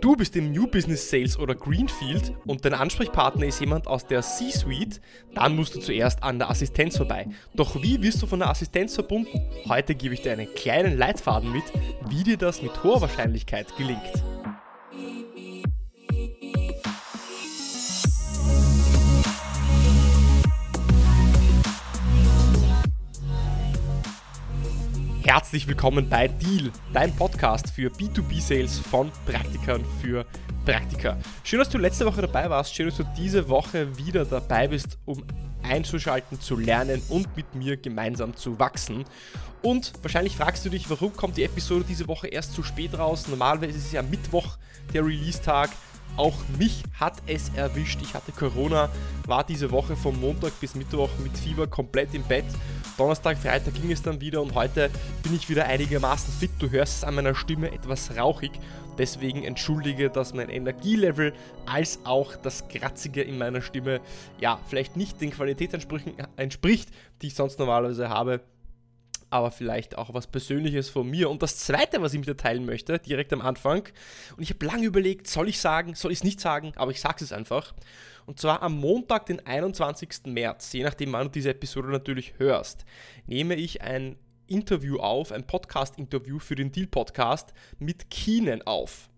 Du bist im New Business Sales oder Greenfield und dein Ansprechpartner ist jemand aus der C-Suite, dann musst du zuerst an der Assistenz vorbei. Doch wie wirst du von der Assistenz verbunden? Heute gebe ich dir einen kleinen Leitfaden mit, wie dir das mit hoher Wahrscheinlichkeit gelingt. Herzlich willkommen bei Deal, dein Podcast für B2B-Sales von Praktikern für Praktiker. Schön, dass du letzte Woche dabei warst. Schön, dass du diese Woche wieder dabei bist, um einzuschalten, zu lernen und mit mir gemeinsam zu wachsen. Und wahrscheinlich fragst du dich, warum kommt die Episode diese Woche erst zu spät raus? Normalerweise ist es ja Mittwoch der Release-Tag. Auch mich hat es erwischt. Ich hatte Corona, war diese Woche vom Montag bis Mittwoch mit Fieber komplett im Bett. Donnerstag, Freitag ging es dann wieder und heute bin ich wieder einigermaßen fit. Du hörst es an meiner Stimme etwas rauchig. Deswegen entschuldige, dass mein Energielevel als auch das Kratzige in meiner Stimme ja vielleicht nicht den Qualitätsansprüchen entspricht, die ich sonst normalerweise habe aber vielleicht auch was Persönliches von mir. Und das Zweite, was ich mit dir teilen möchte, direkt am Anfang, und ich habe lange überlegt, soll ich sagen, soll ich es nicht sagen, aber ich sage es einfach. Und zwar am Montag, den 21. März, je nachdem, wann du diese Episode natürlich hörst, nehme ich ein Interview auf, ein Podcast-Interview für den Deal-Podcast mit Keenan auf.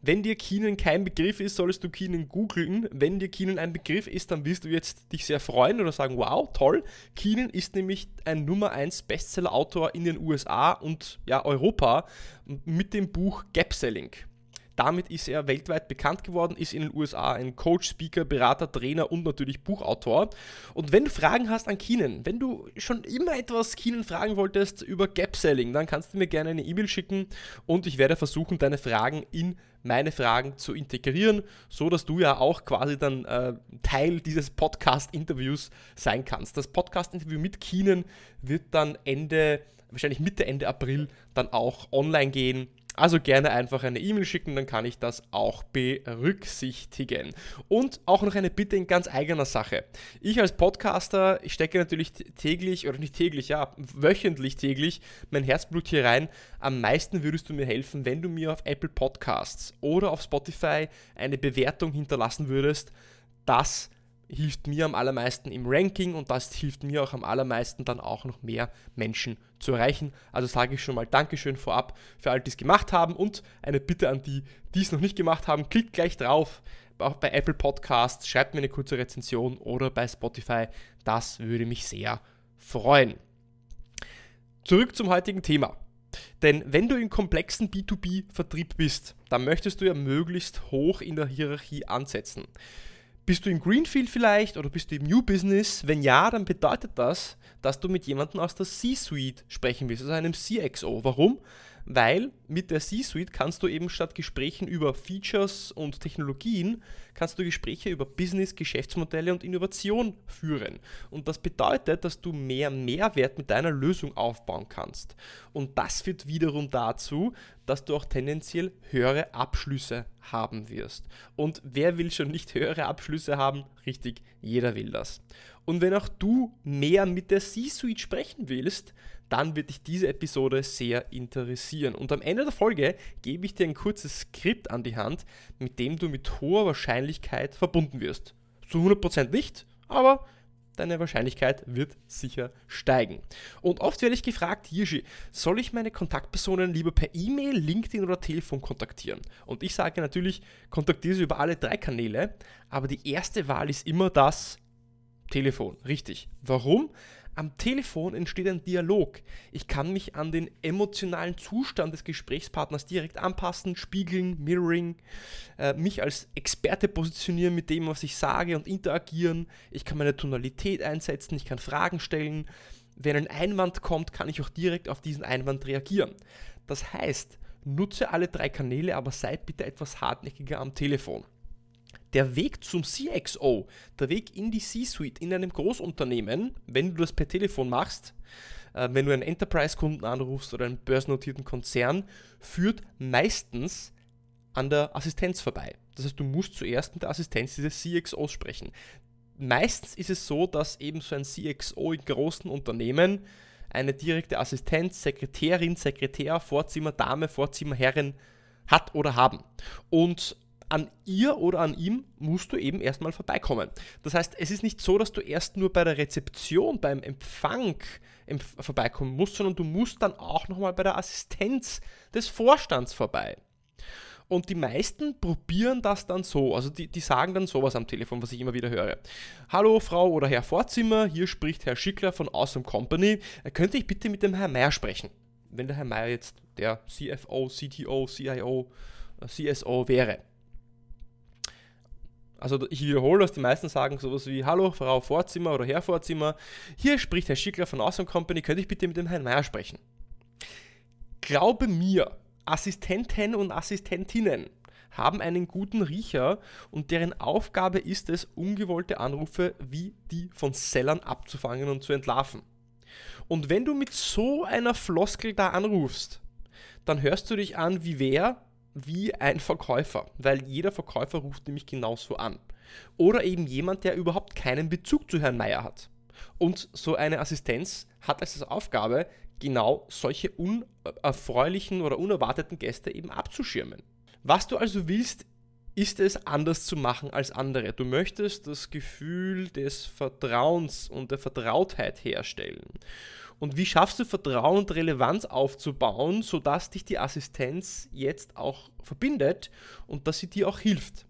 Wenn dir Keenan kein Begriff ist, solltest du Keenan googeln. Wenn dir Keenan ein Begriff ist, dann wirst du jetzt dich sehr freuen oder sagen, wow, toll. Keenan ist nämlich ein Nummer 1 Bestseller-Autor in den USA und ja, Europa mit dem Buch Gap Selling. Damit ist er weltweit bekannt geworden, ist in den USA ein Coach, Speaker, Berater, Trainer und natürlich Buchautor. Und wenn du Fragen hast an Keenan, wenn du schon immer etwas Keenan fragen wolltest über Gap Selling, dann kannst du mir gerne eine E-Mail schicken und ich werde versuchen, deine Fragen in meine Fragen zu integrieren, so dass du ja auch quasi dann äh, Teil dieses Podcast-Interviews sein kannst. Das Podcast-Interview mit Keenan wird dann Ende, wahrscheinlich Mitte, Ende April dann auch online gehen also gerne einfach eine E-Mail schicken, dann kann ich das auch berücksichtigen. Und auch noch eine Bitte in ganz eigener Sache. Ich als Podcaster, stecke natürlich täglich, oder nicht täglich, ja, wöchentlich täglich mein Herzblut hier rein. Am meisten würdest du mir helfen, wenn du mir auf Apple Podcasts oder auf Spotify eine Bewertung hinterlassen würdest. Das hilft mir am allermeisten im Ranking und das hilft mir auch am allermeisten dann auch noch mehr Menschen zu erreichen. Also sage ich schon mal Dankeschön vorab für all die es gemacht haben und eine Bitte an die, die es noch nicht gemacht haben, klickt gleich drauf. Auch bei Apple Podcasts, schreibt mir eine kurze Rezension oder bei Spotify. Das würde mich sehr freuen. Zurück zum heutigen Thema. Denn wenn du im komplexen B2B-Vertrieb bist, dann möchtest du ja möglichst hoch in der Hierarchie ansetzen. Bist du im Greenfield vielleicht oder bist du im New Business? Wenn ja, dann bedeutet das, dass du mit jemandem aus der C-Suite sprechen willst, also einem CXO. Warum? Weil mit der C-Suite kannst du eben statt Gesprächen über Features und Technologien, kannst du Gespräche über Business, Geschäftsmodelle und Innovation führen. Und das bedeutet, dass du mehr Mehrwert mit deiner Lösung aufbauen kannst. Und das führt wiederum dazu, dass du auch tendenziell höhere Abschlüsse haben wirst. Und wer will schon nicht höhere Abschlüsse haben? Richtig, jeder will das. Und wenn auch du mehr mit der C-Suite sprechen willst, dann wird dich diese Episode sehr interessieren. Und am Ende der Folge gebe ich dir ein kurzes Skript an die Hand, mit dem du mit hoher Wahrscheinlichkeit verbunden wirst. Zu 100% nicht, aber deine Wahrscheinlichkeit wird sicher steigen. Und oft werde ich gefragt, Hirschi, soll ich meine Kontaktpersonen lieber per E-Mail, LinkedIn oder Telefon kontaktieren? Und ich sage natürlich, kontaktiere sie über alle drei Kanäle, aber die erste Wahl ist immer das Telefon. Richtig. Warum? Am Telefon entsteht ein Dialog. Ich kann mich an den emotionalen Zustand des Gesprächspartners direkt anpassen, spiegeln, mirroring, äh, mich als Experte positionieren mit dem, was ich sage und interagieren. Ich kann meine Tonalität einsetzen, ich kann Fragen stellen. Wenn ein Einwand kommt, kann ich auch direkt auf diesen Einwand reagieren. Das heißt, nutze alle drei Kanäle, aber seid bitte etwas hartnäckiger am Telefon der Weg zum CXO, der Weg in die C-Suite in einem Großunternehmen, wenn du das per Telefon machst, äh, wenn du einen Enterprise-Kunden anrufst oder einen börsennotierten Konzern, führt meistens an der Assistenz vorbei. Das heißt, du musst zuerst mit der Assistenz dieses CXOs sprechen. Meistens ist es so, dass eben so ein CXO in großen Unternehmen eine direkte Assistenz, Sekretärin, Sekretär, Vorzimmer, Dame, Vorzimmer, Herrin hat oder haben. Und an ihr oder an ihm musst du eben erstmal vorbeikommen. Das heißt, es ist nicht so, dass du erst nur bei der Rezeption, beim Empfang vorbeikommen musst, sondern du musst dann auch nochmal bei der Assistenz des Vorstands vorbei. Und die meisten probieren das dann so. Also die, die sagen dann sowas am Telefon, was ich immer wieder höre. Hallo Frau oder Herr Vorzimmer, hier spricht Herr Schickler von Awesome Company. Könnte ich bitte mit dem Herrn Meier sprechen? Wenn der Herr Meier jetzt der CFO, CTO, CIO, CSO wäre. Also ich wiederhole, dass die meisten sagen sowas wie Hallo Frau Vorzimmer oder Herr Vorzimmer, hier spricht Herr Schickler von Awesome Company, könnte ich bitte mit dem Herrn Meier sprechen? Glaube mir, Assistenten und Assistentinnen haben einen guten Riecher und deren Aufgabe ist es, ungewollte Anrufe wie die von Sellern abzufangen und zu entlarven. Und wenn du mit so einer Floskel da anrufst, dann hörst du dich an wie wer? Wie ein Verkäufer, weil jeder Verkäufer ruft nämlich genauso an. Oder eben jemand, der überhaupt keinen Bezug zu Herrn Meier hat. Und so eine Assistenz hat als Aufgabe, genau solche unerfreulichen oder unerwarteten Gäste eben abzuschirmen. Was du also willst, ist es anders zu machen als andere. Du möchtest das Gefühl des Vertrauens und der Vertrautheit herstellen. Und wie schaffst du Vertrauen und Relevanz aufzubauen, sodass dich die Assistenz jetzt auch verbindet und dass sie dir auch hilft?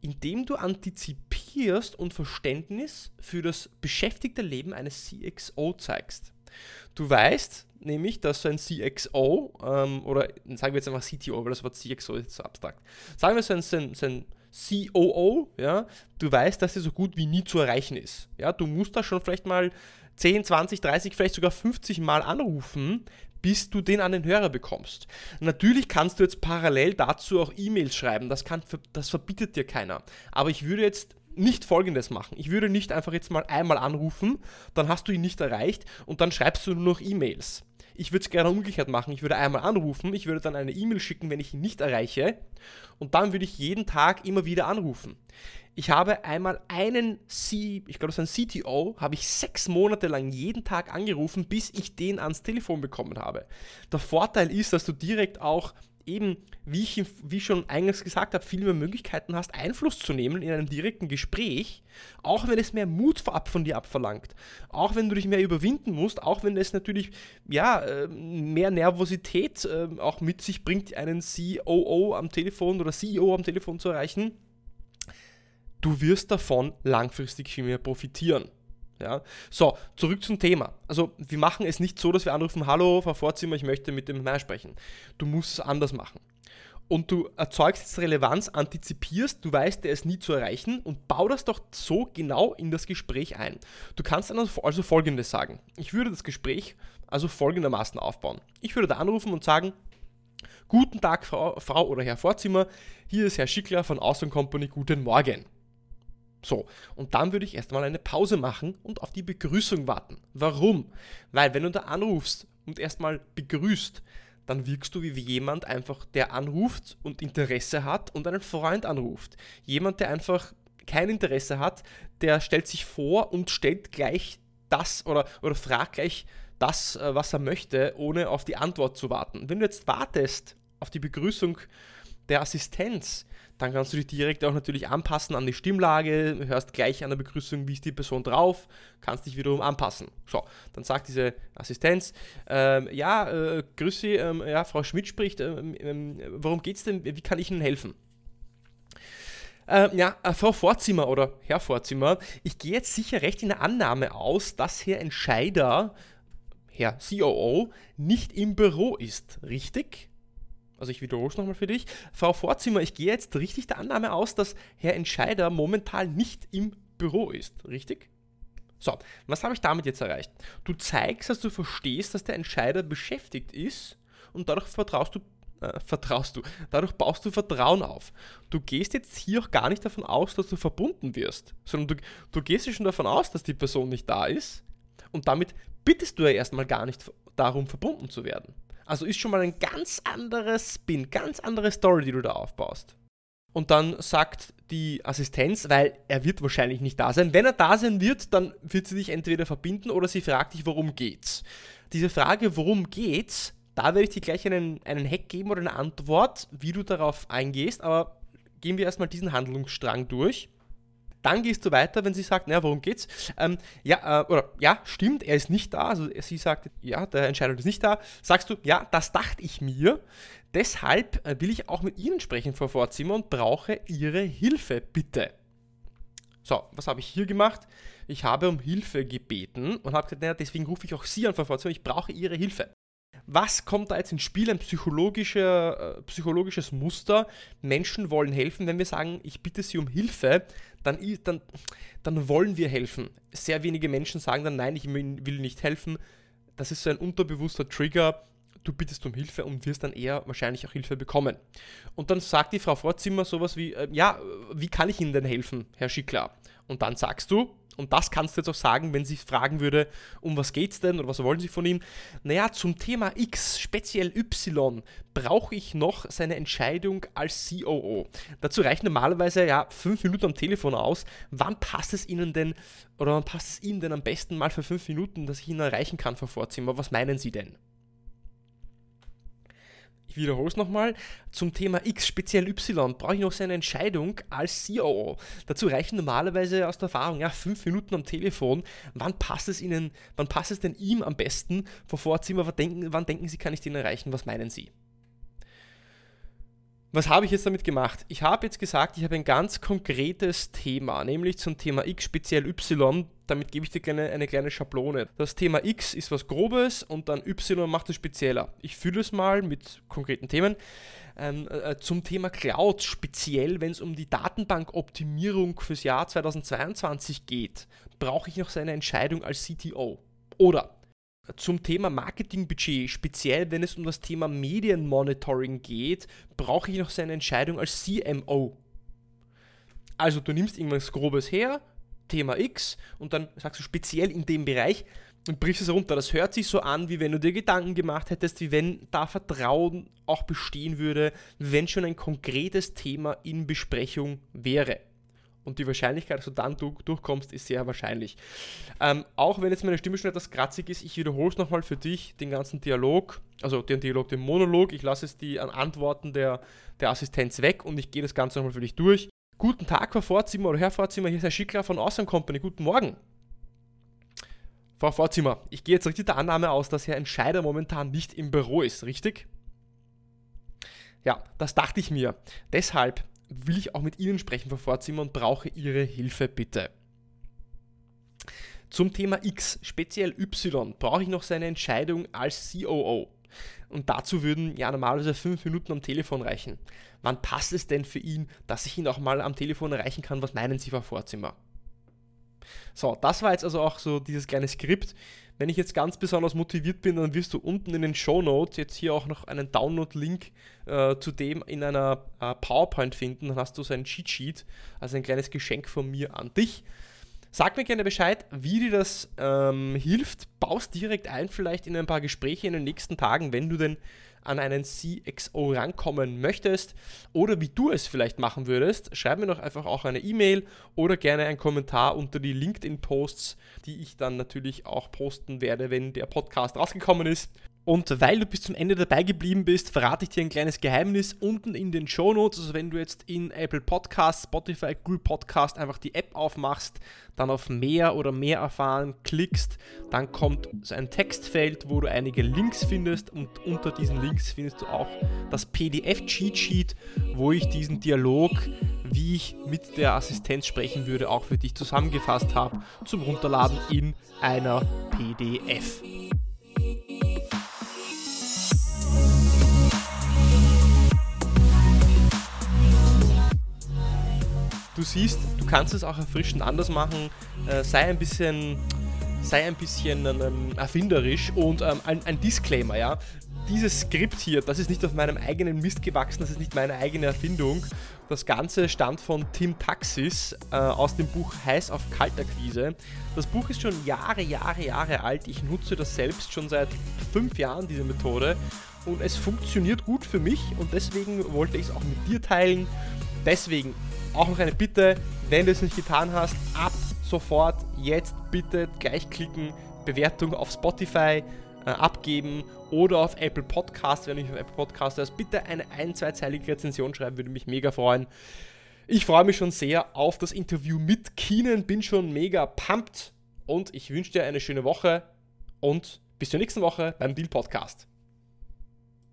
Indem du antizipierst und Verständnis für das beschäftigte Leben eines CXO zeigst. Du weißt nämlich, dass so ein CXO ähm, oder sagen wir jetzt einfach CTO, weil das Wort CXO ist so abstrakt. Sagen wir so ein, so ein, so ein COO, ja, du weißt, dass er so gut wie nie zu erreichen ist. Ja, du musst da schon vielleicht mal 10, 20, 30, vielleicht sogar 50 Mal anrufen, bis du den an den Hörer bekommst. Natürlich kannst du jetzt parallel dazu auch E-Mails schreiben, das, kann, das verbietet dir keiner. Aber ich würde jetzt nicht folgendes machen. Ich würde nicht einfach jetzt mal einmal anrufen, dann hast du ihn nicht erreicht und dann schreibst du nur noch E-Mails. Ich würde es gerne umgekehrt machen. Ich würde einmal anrufen, ich würde dann eine E-Mail schicken, wenn ich ihn nicht erreiche und dann würde ich jeden Tag immer wieder anrufen. Ich habe einmal einen C, ich glaube, das ist ein CTO, habe ich sechs Monate lang jeden Tag angerufen, bis ich den ans Telefon bekommen habe. Der Vorteil ist, dass du direkt auch eben, wie ich wie schon eingangs gesagt habe, viel mehr Möglichkeiten hast, Einfluss zu nehmen in einem direkten Gespräch, auch wenn es mehr Mut von dir abverlangt, auch wenn du dich mehr überwinden musst, auch wenn es natürlich ja, ähm, mehr Nervosität ähm, auch mit sich bringt, einen COO am Telefon oder CEO am Telefon zu erreichen. Du wirst davon langfristig viel mehr profitieren. Ja. So, zurück zum Thema. Also, wir machen es nicht so, dass wir anrufen, hallo, Frau Vorzimmer, ich möchte mit dem Herrn sprechen. Du musst es anders machen. Und du erzeugst jetzt Relevanz, antizipierst, du weißt, der ist nie zu erreichen und bau das doch so genau in das Gespräch ein. Du kannst also, also folgendes sagen. Ich würde das Gespräch also folgendermaßen aufbauen. Ich würde da anrufen und sagen, Guten Tag, Frau, Frau oder Herr Vorzimmer, hier ist Herr Schickler von Awesome Company, guten Morgen. So, und dann würde ich erstmal eine Pause machen und auf die Begrüßung warten. Warum? Weil wenn du da anrufst und erstmal begrüßt, dann wirkst du wie jemand einfach, der anruft und Interesse hat und einen Freund anruft. Jemand, der einfach kein Interesse hat, der stellt sich vor und stellt gleich das oder, oder fragt gleich das, äh, was er möchte, ohne auf die Antwort zu warten. Wenn du jetzt wartest auf die Begrüßung der Assistenz, dann kannst du dich direkt auch natürlich anpassen an die Stimmlage, hörst gleich an der Begrüßung, wie ist die Person drauf, kannst dich wiederum anpassen. So, dann sagt diese Assistenz, ähm, ja, äh, grüß ähm, ja, Frau Schmidt spricht, ähm, ähm, worum geht's denn, wie kann ich Ihnen helfen? Ähm, ja, äh, Frau Vorzimmer oder Herr Vorzimmer, ich gehe jetzt sicher recht in der Annahme aus, dass Herr Entscheider, Herr COO, nicht im Büro ist, richtig? Also ich wiederhole es nochmal für dich. Frau Vorzimmer, ich gehe jetzt richtig der Annahme aus, dass Herr Entscheider momentan nicht im Büro ist, richtig? So, was habe ich damit jetzt erreicht? Du zeigst, dass du verstehst, dass der Entscheider beschäftigt ist und dadurch vertraust du, äh, vertraust du, dadurch baust du Vertrauen auf. Du gehst jetzt hier auch gar nicht davon aus, dass du verbunden wirst, sondern du, du gehst ja schon davon aus, dass die Person nicht da ist und damit bittest du ja erstmal gar nicht darum, verbunden zu werden. Also ist schon mal ein ganz anderer Spin, ganz andere Story, die du da aufbaust. Und dann sagt die Assistenz, weil er wird wahrscheinlich nicht da sein. Wenn er da sein wird, dann wird sie dich entweder verbinden oder sie fragt dich, worum geht's. Diese Frage, worum geht's, Da werde ich dir gleich einen, einen Hack geben oder eine Antwort, wie du darauf eingehst, aber gehen wir erstmal diesen Handlungsstrang durch. Dann gehst du weiter, wenn sie sagt, naja, worum geht's? Ähm, ja, äh, oder ja, stimmt, er ist nicht da. Also sie sagt, ja, der Entscheider ist nicht da. Sagst du, ja, das dachte ich mir. Deshalb äh, will ich auch mit Ihnen sprechen, Frau Vorzimmer, und brauche Ihre Hilfe, bitte. So, was habe ich hier gemacht? Ich habe um Hilfe gebeten und habe gesagt, naja, deswegen rufe ich auch Sie an, Frau Vorzimmer, ich brauche Ihre Hilfe. Was kommt da jetzt ins Spiel? Ein psychologischer, äh, psychologisches Muster. Menschen wollen helfen. Wenn wir sagen, ich bitte Sie um Hilfe, dann, dann, dann wollen wir helfen. Sehr wenige Menschen sagen dann, nein, ich will nicht helfen. Das ist so ein unterbewusster Trigger. Du bittest um Hilfe und wirst dann eher wahrscheinlich auch Hilfe bekommen. Und dann sagt die Frau Vorzimmer sowas wie, äh, ja, wie kann ich Ihnen denn helfen, Herr Schickler? Und dann sagst du, und das kannst du jetzt auch sagen, wenn sie fragen würde, um was geht's denn oder was wollen sie von ihm? Naja, zum Thema X, speziell Y, brauche ich noch seine Entscheidung als COO. Dazu reicht normalerweise ja fünf Minuten am Telefon aus. Wann passt es Ihnen denn oder wann passt es Ihnen denn am besten mal für fünf Minuten, dass ich ihn erreichen kann, Frau Vorzimmer? Was meinen Sie denn? Ich wiederhole es nochmal, zum Thema X, speziell Y, brauche ich noch seine Entscheidung als COO. Dazu reichen normalerweise aus der Erfahrung ja fünf Minuten am Telefon. Wann passt es Ihnen, wann passt es denn ihm am besten vor Vorzimmer? Wann denken, wann denken Sie, kann ich den erreichen? Was meinen Sie? Was habe ich jetzt damit gemacht? Ich habe jetzt gesagt, ich habe ein ganz konkretes Thema, nämlich zum Thema X, speziell Y. Damit gebe ich dir eine, eine kleine Schablone. Das Thema X ist was Grobes und dann Y macht es spezieller. Ich fühle es mal mit konkreten Themen. Ähm, äh, zum Thema Cloud, speziell wenn es um die Datenbankoptimierung fürs Jahr 2022 geht, brauche ich noch seine Entscheidung als CTO. Oder zum Thema Marketingbudget, speziell wenn es um das Thema Medienmonitoring geht, brauche ich noch seine Entscheidung als CMO. Also du nimmst irgendwas Grobes her, Thema X, und dann sagst du speziell in dem Bereich und brichst es runter. Das hört sich so an, wie wenn du dir Gedanken gemacht hättest, wie wenn da Vertrauen auch bestehen würde, wenn schon ein konkretes Thema in Besprechung wäre und die Wahrscheinlichkeit, dass du dann durchkommst, ist sehr wahrscheinlich. Ähm, auch wenn jetzt meine Stimme schon etwas kratzig ist, ich wiederhole es nochmal für dich, den ganzen Dialog, also den Dialog, den Monolog, ich lasse es die Antworten der, der Assistenz weg und ich gehe das Ganze nochmal für dich durch. Guten Tag, Frau Vorzimmer oder Herr Vorzimmer, hier ist Herr Schickler von Awesome Company, guten Morgen. Frau Vorzimmer, ich gehe jetzt richtig der Annahme aus, dass Herr Entscheider momentan nicht im Büro ist, richtig? Ja, das dachte ich mir. Deshalb will ich auch mit Ihnen sprechen, Frau Vorzimmer, und brauche Ihre Hilfe bitte. Zum Thema X, speziell Y, brauche ich noch seine Entscheidung als COO. Und dazu würden ja normalerweise fünf Minuten am Telefon reichen. Wann passt es denn für ihn, dass ich ihn auch mal am Telefon erreichen kann? Was meinen Sie, Frau Vorzimmer? So, das war jetzt also auch so dieses kleine Skript. Wenn ich jetzt ganz besonders motiviert bin, dann wirst du unten in den Show Notes jetzt hier auch noch einen Download-Link äh, zu dem in einer äh, PowerPoint finden. Dann hast du so ein Cheat Sheet, also ein kleines Geschenk von mir an dich. Sag mir gerne Bescheid, wie dir das ähm, hilft. Baust direkt ein, vielleicht in ein paar Gespräche in den nächsten Tagen, wenn du denn an einen CXO rankommen möchtest oder wie du es vielleicht machen würdest, schreib mir doch einfach auch eine E-Mail oder gerne einen Kommentar unter die LinkedIn-Posts, die ich dann natürlich auch posten werde, wenn der Podcast rausgekommen ist. Und weil du bis zum Ende dabei geblieben bist, verrate ich dir ein kleines Geheimnis unten in den Show Notes. Also wenn du jetzt in Apple Podcasts, Spotify, Google Podcast einfach die App aufmachst, dann auf mehr oder mehr erfahren klickst, dann kommt so ein Textfeld, wo du einige Links findest und unter diesen Links findest du auch das PDF Cheat Sheet, wo ich diesen Dialog, wie ich mit der Assistenz sprechen würde, auch für dich zusammengefasst habe zum Runterladen in einer PDF. Du siehst, du kannst es auch erfrischend anders machen. Äh, sei ein bisschen, sei ein bisschen ähm, erfinderisch und ähm, ein, ein Disclaimer, ja. Dieses Skript hier, das ist nicht auf meinem eigenen Mist gewachsen, das ist nicht meine eigene Erfindung. Das Ganze stammt von Tim Taxis äh, aus dem Buch Heiß auf Kaltakquise. Das Buch ist schon Jahre, Jahre, Jahre alt. Ich nutze das selbst schon seit fünf Jahren, diese Methode. Und es funktioniert gut für mich und deswegen wollte ich es auch mit dir teilen. Deswegen auch noch eine Bitte, wenn du es nicht getan hast, ab sofort jetzt bitte gleich klicken, Bewertung auf Spotify äh, abgeben oder auf Apple Podcast, wenn du mich auf Apple Podcast hast, bitte eine ein-, zweizeilige Rezension schreiben, würde mich mega freuen. Ich freue mich schon sehr auf das Interview mit Keenan, bin schon mega pumped und ich wünsche dir eine schöne Woche und bis zur nächsten Woche beim Deal Podcast.